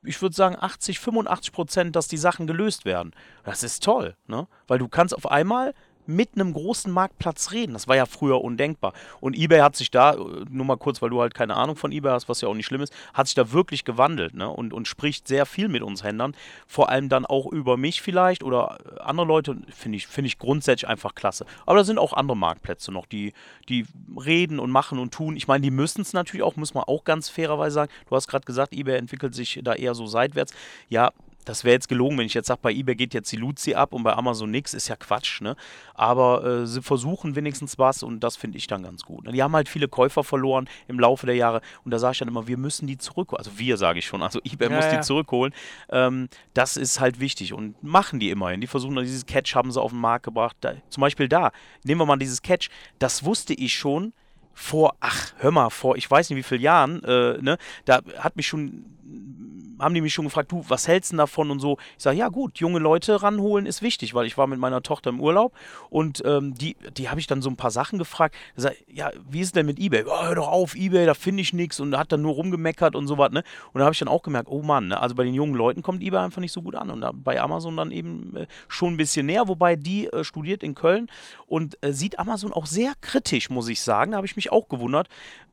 ich würde sagen, 80, 85 Prozent, dass die Sachen gelöst werden. Das ist toll, ne? Weil du kannst auf einmal mit einem großen Marktplatz reden. Das war ja früher undenkbar. Und eBay hat sich da, äh, nur mal kurz, weil du halt keine Ahnung von eBay hast, was ja auch nicht schlimm ist, hat sich da wirklich gewandelt ne? und, und spricht sehr viel mit uns Händlern. Vor allem dann auch über mich vielleicht oder äh, andere Leute. Finde ich, finde ich grundsätzlich einfach klasse. Aber da sind auch andere Marktplätze noch, die, die reden und machen und tun. Ich meine, die müssen es natürlich auch, muss man auch ganz fairerweise sagen. Du hast gerade gesagt, eBay entwickelt sich da eher so seitwärts. Ja, das wäre jetzt gelogen, wenn ich jetzt sage, bei eBay geht jetzt die Luzi ab und bei Amazon nix, ist ja Quatsch, ne? Aber äh, sie versuchen wenigstens was und das finde ich dann ganz gut. ne? Die haben halt viele Käufer verloren im Laufe der Jahre und da sage ich dann immer, wir müssen die zurückholen. Also wir sage ich schon, also eBay Ja, muss ja. die zurückholen. Ähm, das ist halt wichtig und machen die immerhin. Die versuchen, dieses Catch haben sie auf den Markt gebracht. Da, zum Beispiel da, nehmen wir mal dieses Catch, das wusste ich schon vor, ach, hör mal, vor ich weiß nicht wie vielen Jahren, äh, ne, da hat mich schon, haben die mich schon gefragt, du, was hältst du davon und so. Ich sage, ja gut, junge Leute ranholen ist wichtig, weil ich war mit meiner Tochter im Urlaub und ähm, die, die habe ich dann so ein paar Sachen gefragt. Ich sag, ja, wie ist denn mit Ebay? Oh, hör doch auf, Ebay, da finde ich nichts und hat dann nur rumgemeckert und so was, ne. Und da habe ich dann auch gemerkt, oh Mann, ne, also bei den jungen Leuten kommt Ebay einfach nicht so gut an und da, bei Amazon dann eben äh, schon ein bisschen näher, wobei die äh, studiert in Köln und äh, sieht Amazon auch sehr kritisch, muss ich sagen. Da habe ich mich auch gewundert.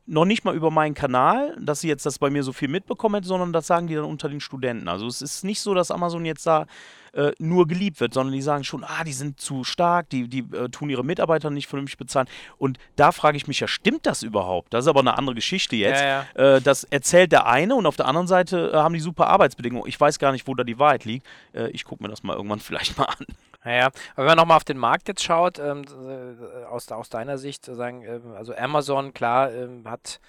Noch nicht mal über meinen Kanal, dass sie jetzt das bei mir so viel mitbekommen hätte, sondern das sagen die dann unter den Studenten. Also es ist nicht so, dass Amazon jetzt da äh, nur geliebt wird, sondern die sagen schon, ah, die sind zu stark, die, die äh, tun ihre Mitarbeiter nicht vernünftig bezahlen. Und da frage ich mich ja, stimmt das überhaupt? Das ist aber eine andere Geschichte jetzt. Ja, Äh, das erzählt der eine und auf der anderen Seite äh, haben die super Arbeitsbedingungen. Ich weiß gar nicht, wo da die Wahrheit liegt. Äh, ich gucke mir das mal irgendwann vielleicht mal an. Naja, aber wenn man nochmal auf den Markt jetzt schaut, ähm, äh, aus, aus deiner Sicht, äh, sagen, ähm, also Amazon, klar, ähm, hat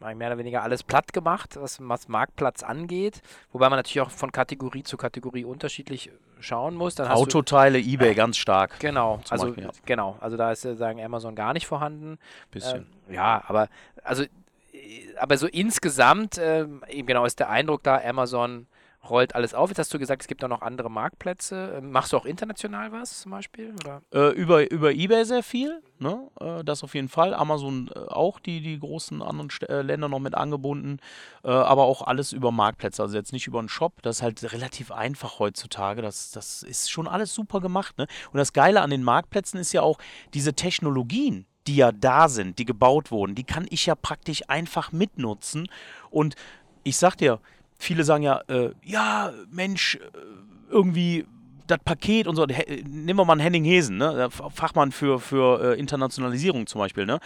mehr oder weniger alles platt gemacht, was, was Marktplatz angeht, wobei man natürlich auch von Kategorie zu Kategorie unterschiedlich schauen muss. Dann hast du, Autoteile, Ebay ganz stark. Genau, also Beispiel, ja. genau, also da ist äh, sagen Amazon gar nicht vorhanden. Bisschen. Ähm, ja, aber also äh, aber so insgesamt ähm, eben genau ist der Eindruck da, Amazon rollt alles auf. Jetzt hast du gesagt, es gibt auch noch andere Marktplätze. Ähm, Machst du auch international was zum Beispiel? Äh, über, über Ebay sehr viel, ne? Äh, das auf jeden Fall. Amazon äh, auch die, die großen anderen St äh, Länder noch mit angebunden. Äh, aber auch alles über Marktplätze. Also jetzt nicht über einen Shop. Das ist halt relativ einfach heutzutage. Das, das ist schon alles super gemacht. Ne? Und das Geile an den Marktplätzen ist ja auch diese Technologien, die ja da sind, die gebaut wurden, die kann ich ja praktisch einfach mitnutzen. Und ich sag dir, viele sagen ja, äh, ja, Mensch, äh, irgendwie das Paket und so, nehmen wir mal einen Henning Hesen, ne? Fachmann für, für äh, Internationalisierung zum Beispiel, ne?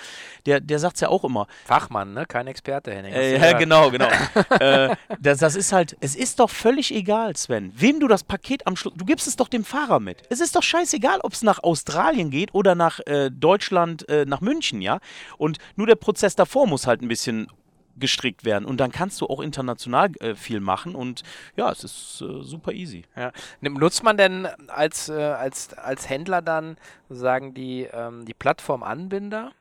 Der, der sagt es ja auch immer. Fachmann, ne? Kein Experte, Henning. Äh, ja, genau, genau. äh, das, das ist halt, es ist doch völlig egal, Sven, wem du das Paket am Schluss, du gibst es doch dem Fahrer mit. Es ist doch scheißegal, ob es nach Australien geht oder nach äh, Deutschland, äh, nach München, ja? Und nur der Prozess davor muss halt ein bisschen gestrickt werden. Und dann kannst du auch international äh, viel machen und ja, es ist äh, super easy. Ja. Nutzt man denn als, äh, als, als Händler dann sozusagen die, ähm, die Plattformanbinder?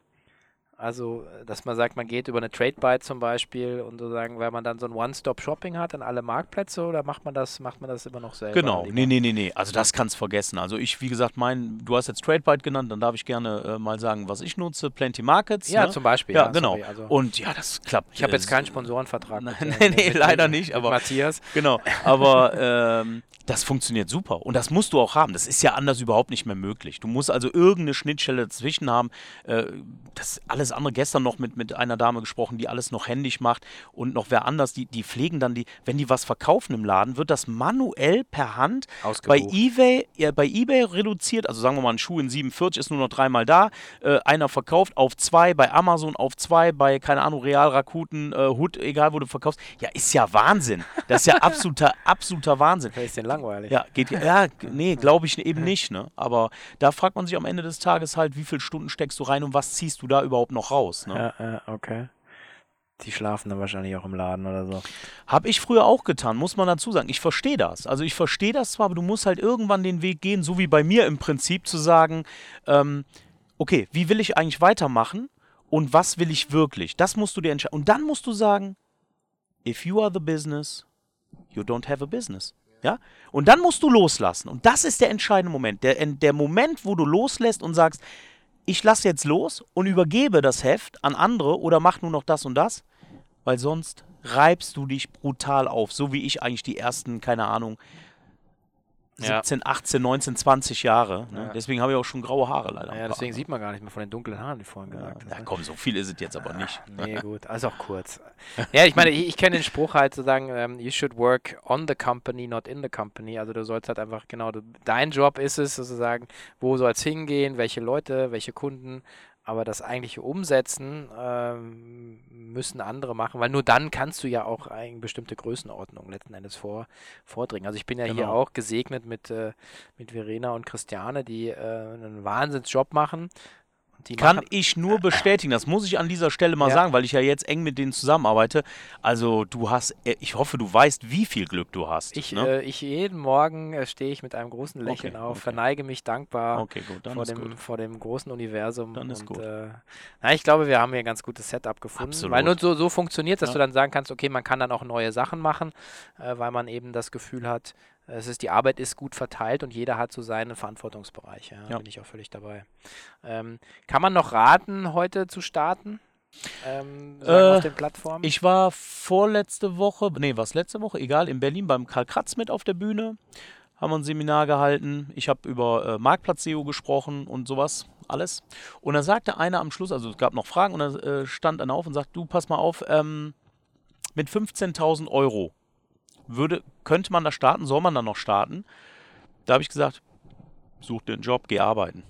Also, dass man sagt, man geht über eine Trade-Byte zum Beispiel und sozusagen, weil man dann so ein One-Stop-Shopping hat an alle Marktplätze oder macht man das, macht man das immer noch selber? Genau, nee, nee, nee, nee. Also das kannst du vergessen. Also ich, wie gesagt, mein, du hast jetzt Trade-Byte genannt, dann darf ich gerne äh, mal sagen, was ich nutze. Plenty Markets. Ja, ne? zum Beispiel. Ja, ja genau. Sorry, also und ja, das klappt. Ich habe jetzt keinen Sponsorenvertrag. Nein, mit, äh, nee, leider nicht, aber. Matthias. Genau. Aber ähm, das funktioniert super. Und das musst du auch haben. Das ist ja anders überhaupt nicht mehr möglich. Du musst also irgendeine Schnittstelle dazwischen haben. Äh, das alles andere gestern noch mit, mit einer Dame gesprochen, die alles noch händisch macht und noch wer anders, die, die pflegen dann die, wenn die was verkaufen im Laden, wird das manuell per Hand bei eBay, ja, bei eBay reduziert. Also sagen wir mal, ein Schuh in 47 ist nur noch dreimal da. Äh, einer verkauft auf zwei, bei Amazon auf zwei, bei, keine Ahnung, Real, Rakuten, äh, Hood, egal wo du verkaufst. Ja, ist ja Wahnsinn. Das ist ja absoluter, absoluter Wahnsinn. Das ist denn langweilig. Ja, geht ja, nee, glaube ich eben nicht, ne? Aber da fragt man sich am Ende des Tages halt, wie viele Stunden steckst du rein und was ziehst du da überhaupt noch raus, ne? Ja, ja, okay. Die schlafen dann wahrscheinlich auch im Laden oder so. Hab ich früher auch getan, muss man dazu sagen. Ich verstehe das. Also ich verstehe das zwar, aber du musst halt irgendwann den Weg gehen, so wie bei mir im Prinzip, zu sagen, ähm, okay, wie will ich eigentlich weitermachen und was will ich wirklich? Das musst du dir entscheiden. Und dann musst du sagen, if you are the business, you don't have a business. Ja? Und dann musst du loslassen. Und das ist der entscheidende Moment. Der, der Moment, wo du loslässt und sagst, ich lasse jetzt los und übergebe das Heft an andere oder mach nur noch das und das, weil sonst reibst du dich brutal auf, so wie ich eigentlich die ersten, keine Ahnung, 17, 18, 19, 20 Jahre. Ne? Ja. Deswegen habe ich auch schon graue Haare leider. Ja, deswegen sieht man gar nicht mehr von den dunklen Haaren, wie vorhin gesagt hast. Ja, ne? komm, so viel ist es jetzt aber nicht. Nee, gut, also auch kurz. ja, ich meine, ich, ich kenne den Spruch halt sozusagen, um, ähm, you should work on the company, not in the company. Also du sollst halt einfach, genau, du, dein Job ist es sozusagen, wo soll es hingehen, welche Leute, welche Kunden aber das eigentliche Umsetzen ähm, müssen andere machen, weil nur dann kannst du ja auch eine bestimmte Größenordnung letzten Endes vor, vordringen. Also ich bin ja genau. hier auch gesegnet mit, äh, mit Verena und Christiane, die äh, einen Wahnsinnsjob machen. Die Kann ich nur bestätigen, das muss ich an dieser Stelle mal ja. sagen, weil ich ja jetzt eng mit denen zusammenarbeite. Also du hast, äh, ich hoffe, du weißt, wie viel Glück du hast. Ich, ne? äh, ich jeden Morgen äh, stehe ich mit einem großen Lächeln okay, auf, okay. verneige mich dankbar okay, gut, vor, dem, gut. vor dem großen Universum. Dann ist und, gut. Äh, na, ich glaube, wir haben hier ein ganz gutes Setup gefunden. Absolut. Weil nur so, so funktioniert, dass ja. du dann sagen kannst, okay, man kann dann auch neue Sachen machen, äh, weil man eben das Gefühl hat, es ist, die Arbeit ist gut verteilt und jeder hat so seine Verantwortungsbereiche. Ja, ja. bin ich auch völlig dabei. Ähm, kann man noch raten, heute zu starten? Ähm, äh, auf den Plattformen? Ich war vorletzte Woche, nee, was letzte Woche, egal, in Berlin beim Karl Kratz mit auf der Bühne. Haben wir ein Seminar gehalten. Ich habe über äh, Marktplatz-SEO gesprochen und sowas, alles. Und da sagte einer am Schluss, also es gab noch Fragen, und da äh, stand einer auf und sagt: Du, pass mal auf, ähm, mit 15.000 Euro würde, könnte man da starten, soll man da noch starten? Da habe ich gesagt, such dir einen Job, geh arbeiten.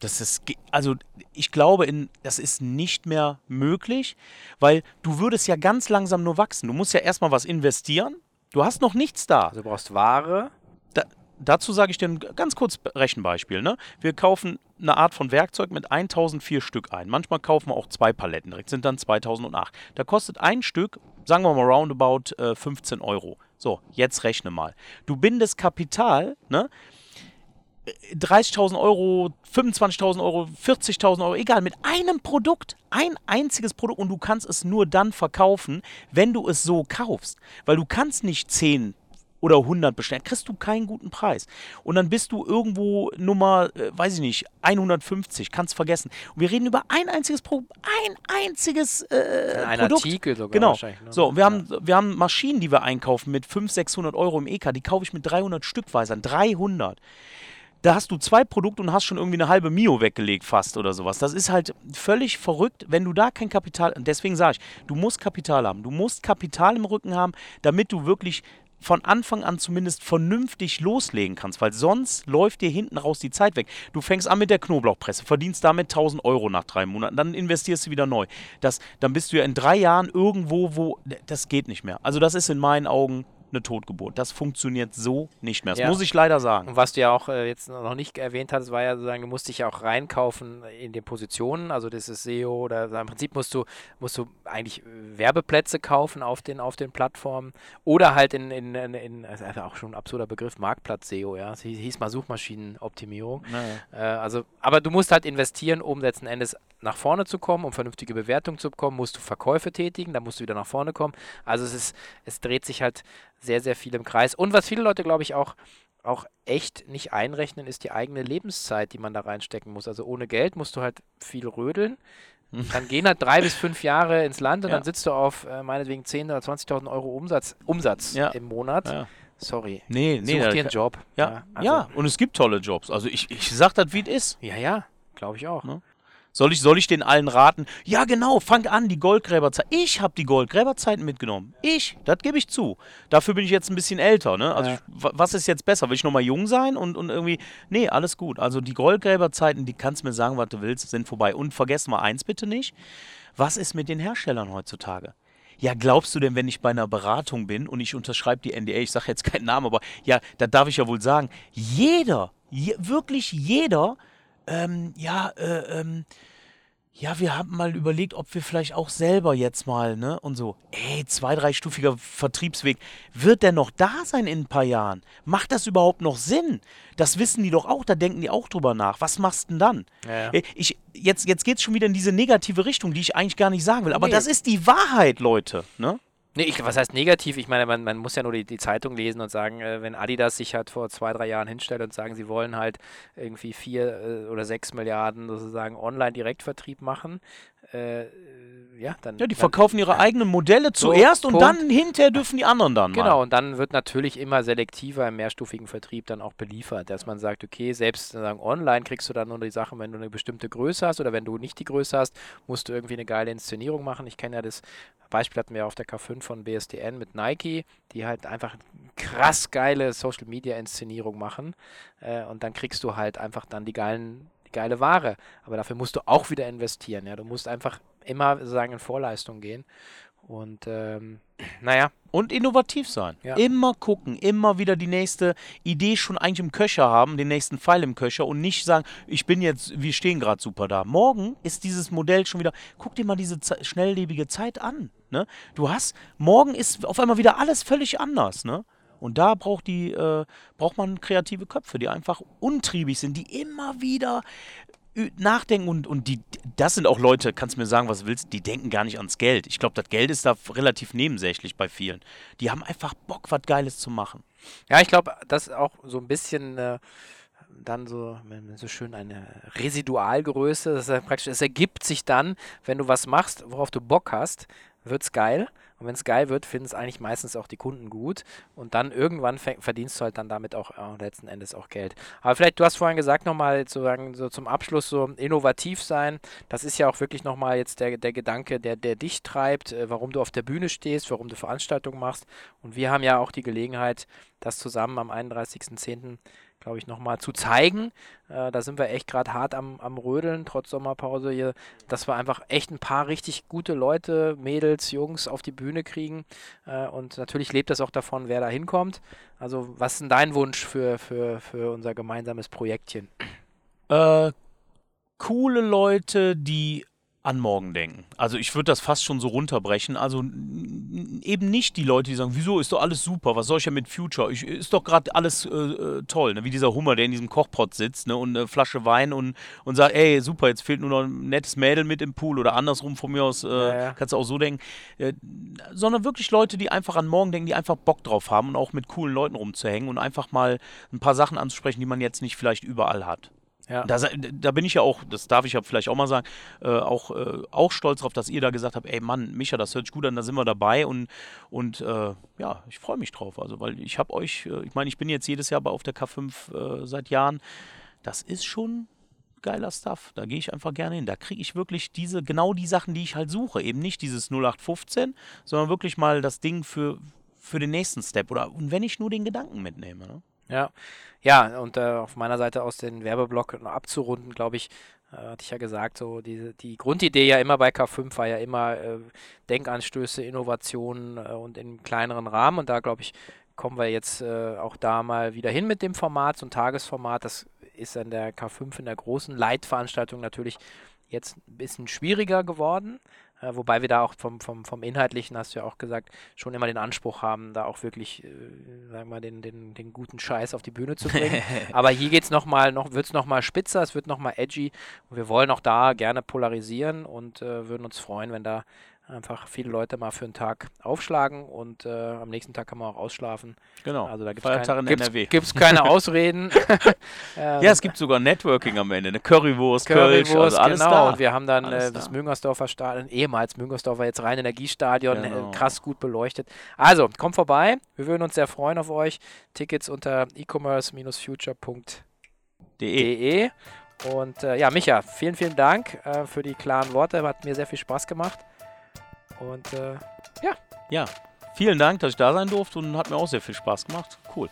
Das ist, also ich glaube, in, das ist nicht mehr möglich, weil du würdest ja ganz langsam nur wachsen. Du musst ja erstmal was investieren. Du hast noch nichts da. Also du brauchst Ware. Da, dazu sage ich dir ein ganz kurz Rechenbeispiel. Ne? Wir kaufen eine Art von Werkzeug mit 1004 Stück ein. Manchmal kaufen wir auch zwei Paletten direkt, sind dann 2008. Da kostet ein Stück, sagen wir mal roundabout, äh, 15 Euro. So, jetzt rechne mal. Du bindest Kapital, ne? 30.000 Euro, 25.000 Euro, 40.000 Euro, egal, mit einem Produkt, ein einziges Produkt und du kannst es nur dann verkaufen, wenn du es so kaufst. Weil du kannst nicht 10 oder 100 bestellen, kriegst du keinen guten Preis. Und dann bist du irgendwo Nummer, äh, weiß ich nicht, 150, kannst vergessen. Und wir reden über ein einziges Produkt, ein einziges äh, Ein Produkt. Artikel sogar Genau. wahrscheinlich. Ne? So, wir haben, wir haben Maschinen, die wir einkaufen mit 500, 600 Euro im EK, die kaufe ich mit 300 Stückweise an. 300. Da hast du zwei Produkte und hast schon irgendwie eine halbe Mio weggelegt fast oder sowas. Das ist halt völlig verrückt, wenn du da kein Kapital, und deswegen sage ich, du musst Kapital haben. Du musst Kapital im Rücken haben, damit du wirklich von Anfang an zumindest vernünftig loslegen kannst, weil sonst läuft dir hinten raus die Zeit weg. Du fängst an mit der Knoblauchpresse, verdienst damit 1000 Euro nach drei Monaten, dann investierst du wieder neu. Das, dann bist du ja in drei Jahren irgendwo, wo das geht nicht mehr. Also das ist in meinen Augen eine Totgeburt. Das funktioniert so nicht mehr. Das Ja. muss ich leider sagen. Und was du ja auch äh, jetzt noch nicht erwähnt hattest, war ja sozusagen, du musst dich ja auch reinkaufen in den Positionen, also das ist SEO oder im Prinzip musst du, musst du eigentlich Werbeplätze kaufen auf den, auf den Plattformen oder halt in, in, in, in also auch schon ein absurder Begriff, Marktplatz-SEO, ja. Es hieß, mal Suchmaschinenoptimierung. Äh, also, aber du musst halt investieren, um letzten Endes nach vorne zu kommen, um vernünftige Bewertungen zu bekommen, musst du Verkäufe tätigen, dann musst du wieder nach vorne kommen. Also es ist, es dreht sich halt sehr, sehr viel im Kreis. Und was viele Leute, glaube ich, auch, auch echt nicht einrechnen, ist die eigene Lebenszeit, die man da reinstecken muss. Also ohne Geld musst du halt viel rödeln. Dann gehen halt drei bis fünf Jahre ins Land und Ja. dann sitzt du auf äh, meinetwegen 10.000 oder 20.000 Euro Umsatz, Umsatz Ja. im Monat. Ja. Sorry. Nee, nee, Such dir einen Job. Ja, also, ja, und es gibt tolle Jobs. Also ich, ich sag das, wie es ist. Ja, ja, glaube ich auch. Ne? Soll ich, soll ich den allen raten? Ja, genau, fang an, die Goldgräberzeit. Ich habe die Goldgräberzeiten mitgenommen. Ich, das gebe ich zu. Dafür bin ich jetzt ein bisschen älter. Ne? Also Ja. ich, wa- was ist jetzt besser? Will ich nochmal jung sein und, und irgendwie. Nee, alles gut. Also die Goldgräberzeiten, die kannst mir sagen, was du willst, sind vorbei. Und vergesst mal eins bitte nicht. Was ist mit den Herstellern heutzutage? Ja, glaubst du denn, wenn ich bei einer Beratung bin und ich unterschreibe die NDA, ich sage jetzt keinen Namen, aber ja, da darf ich ja wohl sagen, jeder, je, wirklich jeder, ähm, ja, äh, ähm, ja, wir haben mal überlegt, ob wir vielleicht auch selber jetzt mal, ne, und so, ey, zwei, dreistufiger Vertriebsweg, wird der noch da sein in ein paar Jahren? Macht das überhaupt noch Sinn? Das wissen die doch auch, da denken die auch drüber nach. Was machst du denn dann? Ja, ja. Äh, Ich, jetzt jetzt geht es schon wieder in diese negative Richtung, die ich eigentlich gar nicht sagen will. Aber Nee. das ist die Wahrheit, Leute. Ne? Nee, ich, was heißt negativ? Ich meine, man, man muss ja nur die, die Zeitung lesen und sagen, äh, wenn Adidas sich halt vor zwei, drei Jahren hinstellt und sagen, sie wollen halt irgendwie vier äh, oder sechs Milliarden sozusagen Online-Direktvertrieb machen, äh, ja, dann. Ja, die verkaufen ihre eigenen Modelle So, zuerst und Punkt. dann hinterher dürfen die anderen dann Genau, mal. und dann wird natürlich immer selektiver im mehrstufigen Vertrieb dann auch beliefert, dass man sagt, okay, selbst sagen, online kriegst du dann nur die Sachen, wenn du eine bestimmte Größe hast oder wenn du nicht die Größe hast, musst du irgendwie eine geile Inszenierung machen. Ich kenne ja das Beispiel hatten wir auf der K5 von BSDN mit Nike, die halt einfach krass geile Social Media Inszenierung machen äh, und dann kriegst du halt einfach dann die geilen geile Ware, aber dafür musst du auch wieder investieren, ja, du musst einfach immer sozusagen in Vorleistung gehen und ähm, naja, Und innovativ sein. Ja. Immer gucken, immer wieder die nächste Idee schon eigentlich im Köcher haben, den nächsten Pfeil im Köcher und nicht sagen, ich bin jetzt, wir stehen gerade super da. Morgen ist dieses Modell schon wieder, guck dir mal diese Ze schnelllebige Zeit an. Ne? Du hast, morgen ist auf einmal wieder alles völlig anders. Ne? Und da braucht, die, äh, braucht man kreative Köpfe, die einfach untriebig sind, die immer wieder nachdenken und, und die, das sind auch Leute, kannst mir sagen, was du willst, die denken gar nicht ans Geld. Ich glaube, das Geld ist da relativ nebensächlich bei vielen. Die haben einfach Bock, was Geiles zu machen. Ja, ich glaube, das ist auch so ein bisschen äh, dann so, so schön eine Residualgröße. Das ist ja praktisch, es ergibt sich dann, wenn du was machst, worauf du Bock hast, wird's geil. Und wenn es geil wird, finden es eigentlich meistens auch die Kunden gut. Und dann irgendwann verdienst du halt dann damit auch äh, letzten Endes auch Geld. Aber vielleicht, du hast vorhin gesagt, nochmal sozusagen so zum Abschluss so innovativ sein. Das ist ja auch wirklich nochmal jetzt der, der Gedanke, der, der dich treibt, äh, warum du auf der Bühne stehst, warum du Veranstaltungen machst. Und wir haben ja auch die Gelegenheit, das zusammen am 31.10., glaube ich, nochmal zu zeigen. Äh, da sind wir echt gerade hart am, am Rödeln, trotz Sommerpause hier, dass wir einfach echt ein paar richtig gute Leute, Mädels, Jungs auf die Bühne kriegen. Äh, und natürlich lebt das auch davon, wer da hinkommt. Also, was ist denn dein Wunsch für, für, für unser gemeinsames Projektchen? Äh, coole Leute, die an morgen denken. Also ich würde das fast schon so runterbrechen. Also eben nicht die Leute, die sagen, wieso ist doch alles super, was soll ich ja mit Future? Ich, ist doch gerade alles äh, äh, toll, ne? wie dieser Hummer, der in diesem Kochpot sitzt ne? und eine Flasche Wein und, und sagt, ey, super, jetzt fehlt nur noch ein nettes Mädel mit im Pool oder andersrum von mir aus, äh, Ja, ja. kannst du auch so denken. Äh, sondern wirklich Leute, die einfach an morgen denken, die einfach Bock drauf haben und auch mit coolen Leuten rumzuhängen und einfach mal ein paar Sachen anzusprechen, die man jetzt nicht vielleicht überall hat. Ja. Da, da bin ich ja auch, das darf ich ja vielleicht auch mal sagen, äh, auch, äh, auch stolz drauf, dass ihr da gesagt habt, ey Mann, Micha, das hört sich gut an, da sind wir dabei und, und äh, ja, ich freue mich drauf. Also, weil ich habe euch, äh, ich meine, ich bin jetzt jedes Jahr bei auf der K5 äh, seit Jahren. Das ist schon geiler Stuff. Da gehe ich einfach gerne hin. Da kriege ich wirklich diese, genau die Sachen, die ich halt suche. Eben nicht dieses 0815, sondern wirklich mal das Ding für, für den nächsten Step. Oder und wenn ich nur den Gedanken mitnehme. Ne? Ja, ja, und äh, auf meiner Seite aus den Werbeblock noch abzurunden, glaube ich, äh, hatte ich ja gesagt, so diese, die Grundidee ja immer bei K5 war ja immer äh, Denkanstöße, Innovationen äh, und im kleineren Rahmen. Und da, glaube ich, kommen wir jetzt äh, auch da mal wieder hin mit dem Format, so ein Tagesformat. Das ist an der K5 in der großen Leitveranstaltung natürlich jetzt ein bisschen schwieriger geworden. Äh, wobei wir da auch vom, vom, vom Inhaltlichen, hast du ja auch gesagt, schon immer den Anspruch haben, da auch wirklich, äh, sagen wir mal, den, den, den guten Scheiß auf die Bühne zu bringen. Aber hier geht's noch mal, noch, wird es nochmal spitzer, es wird nochmal edgy. Und wir wollen auch da gerne polarisieren und äh, würden uns freuen, wenn da einfach viele Leute mal für einen Tag aufschlagen und äh, am nächsten Tag kann man auch ausschlafen. Genau. Also da gibt es gibt's keine Ausreden. Ja, es gibt sogar Networking am Ende. Eine Currywurst, Kölsch, Currywurst, also alles genau. da. Und wir haben dann äh, das da. Müngersdorfer Stadion, ehemals Müngersdorfer, jetzt rein Energiestadion, Genau. äh, krass gut beleuchtet. Also, kommt vorbei. Wir würden uns sehr freuen auf euch. Tickets unter e-commerce-future.de. De. Und äh, ja, Micha, vielen, vielen Dank äh, für die klaren Worte. Hat mir sehr viel Spaß gemacht. Und äh, Ja, vielen Dank, dass ich da sein durfte und hat mir auch sehr viel Spaß gemacht. Cool.